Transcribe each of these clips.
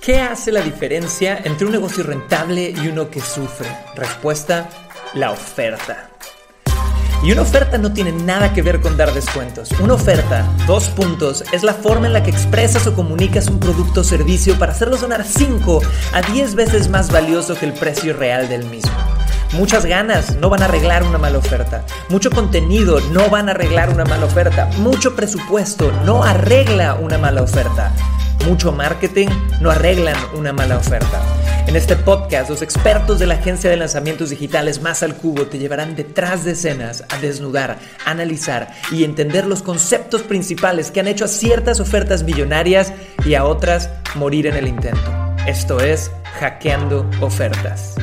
¿Qué hace la diferencia entre un negocio rentable y uno que sufre? Respuesta, la oferta. Y una oferta no tiene nada que ver con dar descuentos. Una oferta, dos puntos, es la forma en la que expresas o comunicas un producto o servicio para hacerlo sonar 5 a 10 veces más valioso que el precio real del mismo. Muchas ganas no van a arreglar una mala oferta. Mucho contenido no van a arreglar una mala oferta. Mucho presupuesto no arregla una mala oferta mucho marketing no arreglan una mala oferta. En este podcast, los expertos de la agencia de lanzamientos digitales Más al Cubo te llevarán detrás de escenas a desnudar, analizar y entender los conceptos principales que han hecho a ciertas ofertas millonarias y a otras morir en el intento. Esto es Hackeando Ofertas.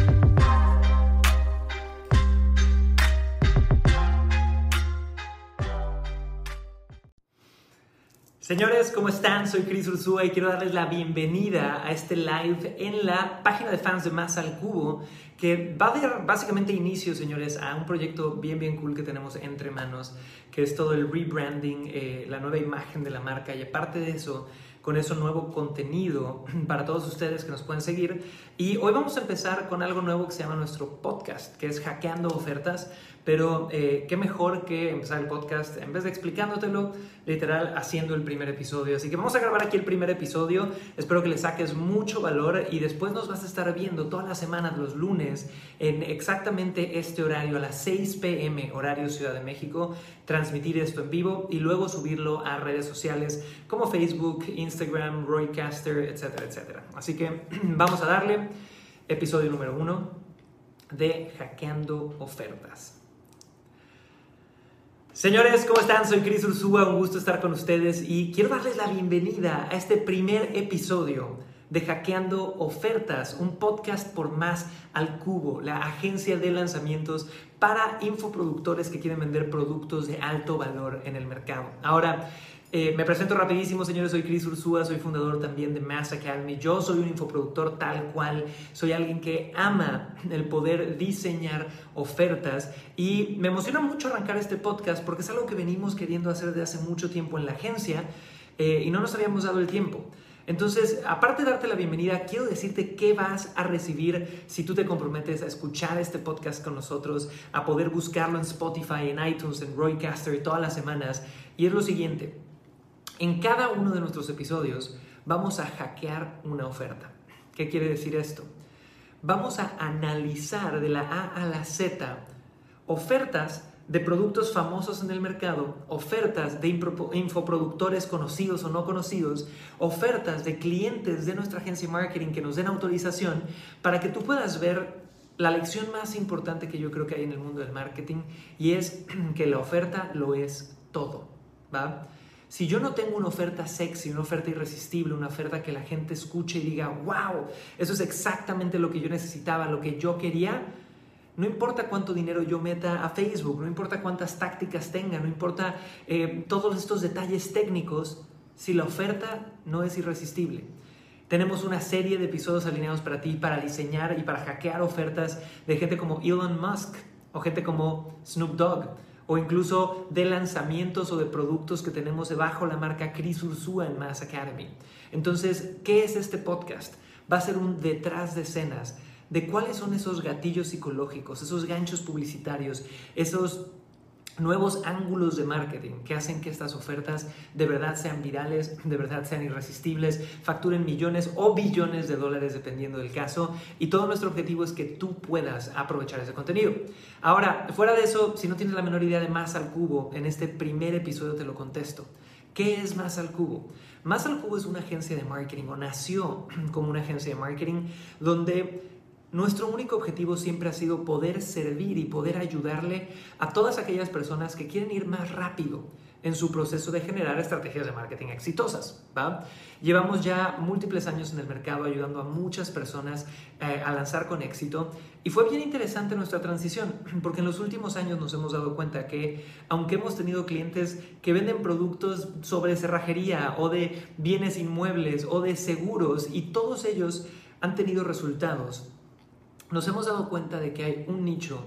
Señores, ¿cómo están? Soy Chris Ursúa y quiero darles la bienvenida a este live en la página de fans de Más al Cubo, que va a dar básicamente inicio, señores, a un proyecto bien, bien cool que tenemos entre manos, que es todo el rebranding, eh, la nueva imagen de la marca y aparte de eso, con eso nuevo contenido para todos ustedes que nos pueden seguir. Y hoy vamos a empezar con algo nuevo que se llama nuestro podcast, que es Hackeando Ofertas. Pero eh, qué mejor que empezar el podcast en vez de explicándotelo, literal, haciendo el primer episodio. Así que vamos a grabar aquí el primer episodio. Espero que le saques mucho valor y después nos vas a estar viendo todas las semanas, los lunes, en exactamente este horario, a las 6 pm, horario Ciudad de México, transmitir esto en vivo y luego subirlo a redes sociales como Facebook, Instagram, Roycaster, etcétera, etcétera. Así que vamos a darle episodio número uno de Hackeando Ofertas. Señores, ¿cómo están? Soy Cris Ursúa, un gusto estar con ustedes y quiero darles la bienvenida a este primer episodio de Hackeando Ofertas, un podcast por más al cubo, la agencia de lanzamientos para infoproductores que quieren vender productos de alto valor en el mercado. Ahora, eh, me presento rapidísimo, señores, soy Chris Ursúa, soy fundador también de Mass Academy. Yo soy un infoproductor tal cual, soy alguien que ama el poder diseñar ofertas y me emociona mucho arrancar este podcast porque es algo que venimos queriendo hacer desde hace mucho tiempo en la agencia eh, y no nos habíamos dado el tiempo. Entonces, aparte de darte la bienvenida, quiero decirte qué vas a recibir si tú te comprometes a escuchar este podcast con nosotros, a poder buscarlo en Spotify, en iTunes, en Roycaster todas las semanas. Y es lo siguiente, en cada uno de nuestros episodios vamos a hackear una oferta. ¿Qué quiere decir esto? Vamos a analizar de la A a la Z ofertas de productos famosos en el mercado, ofertas de infoproductores conocidos o no conocidos, ofertas de clientes de nuestra agencia de marketing que nos den autorización para que tú puedas ver la lección más importante que yo creo que hay en el mundo del marketing y es que la oferta lo es todo, ¿va? Si yo no tengo una oferta sexy, una oferta irresistible, una oferta que la gente escuche y diga, wow, eso es exactamente lo que yo necesitaba, lo que yo quería, no importa cuánto dinero yo meta a Facebook, no importa cuántas tácticas tenga, no importa eh, todos estos detalles técnicos, si la oferta no es irresistible. Tenemos una serie de episodios alineados para ti para diseñar y para hackear ofertas de gente como Elon Musk o gente como Snoop Dogg o incluso de lanzamientos o de productos que tenemos debajo la marca Chris Ursúa en Mass Academy. Entonces, ¿qué es este podcast? Va a ser un detrás de escenas de cuáles son esos gatillos psicológicos, esos ganchos publicitarios, esos nuevos ángulos de marketing que hacen que estas ofertas de verdad sean virales, de verdad sean irresistibles, facturen millones o billones de dólares dependiendo del caso y todo nuestro objetivo es que tú puedas aprovechar ese contenido. Ahora, fuera de eso, si no tienes la menor idea de Más al Cubo, en este primer episodio te lo contesto. ¿Qué es Más al Cubo? Más al Cubo es una agencia de marketing o nació como una agencia de marketing donde nuestro único objetivo siempre ha sido poder servir y poder ayudarle a todas aquellas personas que quieren ir más rápido en su proceso de generar estrategias de marketing exitosas. Llevamos ya múltiples años en el mercado ayudando a muchas personas eh, a lanzar con éxito y fue bien interesante nuestra transición porque en los últimos años nos hemos dado cuenta que aunque hemos tenido clientes que venden productos sobre cerrajería o de bienes inmuebles o de seguros y todos ellos han tenido resultados nos hemos dado cuenta de que hay un nicho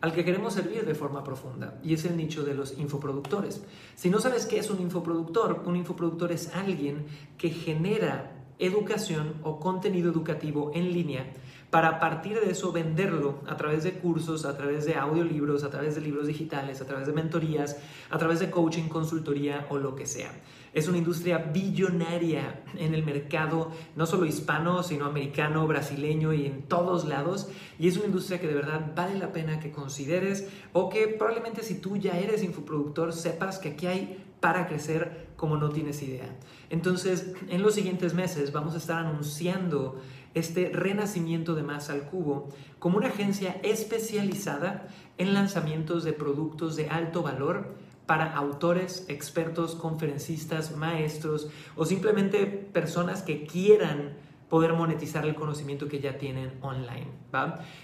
al que queremos servir de forma profunda y es el nicho de los infoproductores. Si no sabes qué es un infoproductor, un infoproductor es alguien que genera educación o contenido educativo en línea para a partir de eso venderlo a través de cursos, a través de audiolibros, a través de libros digitales, a través de mentorías, a través de coaching, consultoría o lo que sea. Es una industria billonaria en el mercado, no solo hispano, sino americano, brasileño y en todos lados. Y es una industria que de verdad vale la pena que consideres o que probablemente si tú ya eres infoproductor sepas que aquí hay para crecer como no tienes idea. Entonces, en los siguientes meses vamos a estar anunciando este renacimiento de Más al Cubo como una agencia especializada en lanzamientos de productos de alto valor para autores, expertos, conferencistas, maestros o simplemente personas que quieran poder monetizar el conocimiento que ya tienen online.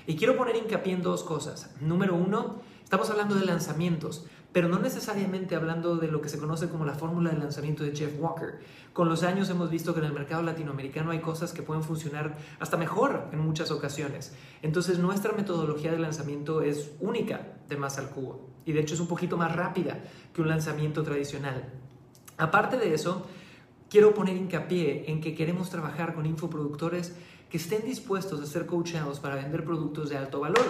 Y quiero poner hincapié en dos cosas. Número uno, estamos hablando de lanzamientos pero no necesariamente hablando de lo que se conoce como la fórmula de lanzamiento de Jeff Walker. Con los años hemos visto que en el mercado latinoamericano hay cosas que pueden funcionar hasta mejor en muchas ocasiones. Entonces nuestra metodología de lanzamiento es única de más al cubo y de hecho es un poquito más rápida que un lanzamiento tradicional. Aparte de eso, quiero poner hincapié en que queremos trabajar con infoproductores que estén dispuestos a ser coachados para vender productos de alto valor.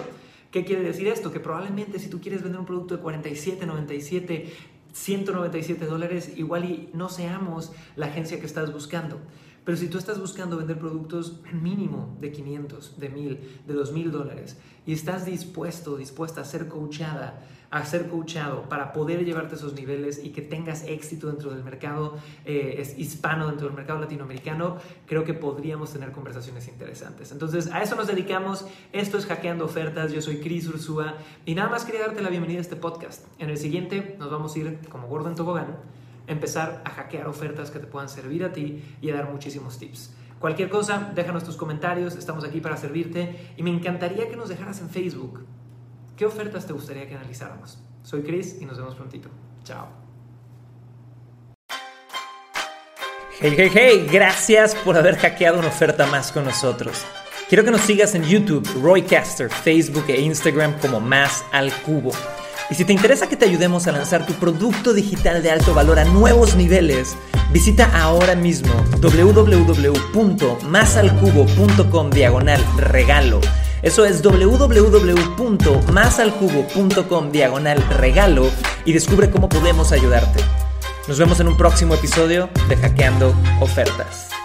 ¿Qué quiere decir esto? Que probablemente si tú quieres vender un producto de 47, 97, 197 dólares, igual y no seamos la agencia que estás buscando. Pero si tú estás buscando vender productos mínimo de 500, de 1000, de 2000 dólares y estás dispuesto, dispuesta a ser coachada, a ser coachado para poder llevarte esos niveles y que tengas éxito dentro del mercado eh, hispano, dentro del mercado latinoamericano, creo que podríamos tener conversaciones interesantes. Entonces, a eso nos dedicamos. Esto es Hackeando Ofertas. Yo soy Cris Ursúa y nada más quería darte la bienvenida a este podcast. En el siguiente nos vamos a ir como gordo en tobogán, empezar a hackear ofertas que te puedan servir a ti y a dar muchísimos tips. Cualquier cosa, déjanos tus comentarios, estamos aquí para servirte y me encantaría que nos dejaras en Facebook ¿Qué ofertas te gustaría que analizáramos? Soy Chris y nos vemos prontito. Chao. Hey, hey, hey, gracias por haber hackeado una oferta más con nosotros. Quiero que nos sigas en YouTube, Roycaster, Facebook e Instagram como Más al Cubo. Y si te interesa que te ayudemos a lanzar tu producto digital de alto valor a nuevos niveles, visita ahora mismo www.masalcubo.com diagonal regalo eso es www.masalcubo.com diagonal regalo y descubre cómo podemos ayudarte. Nos vemos en un próximo episodio de Hackeando Ofertas.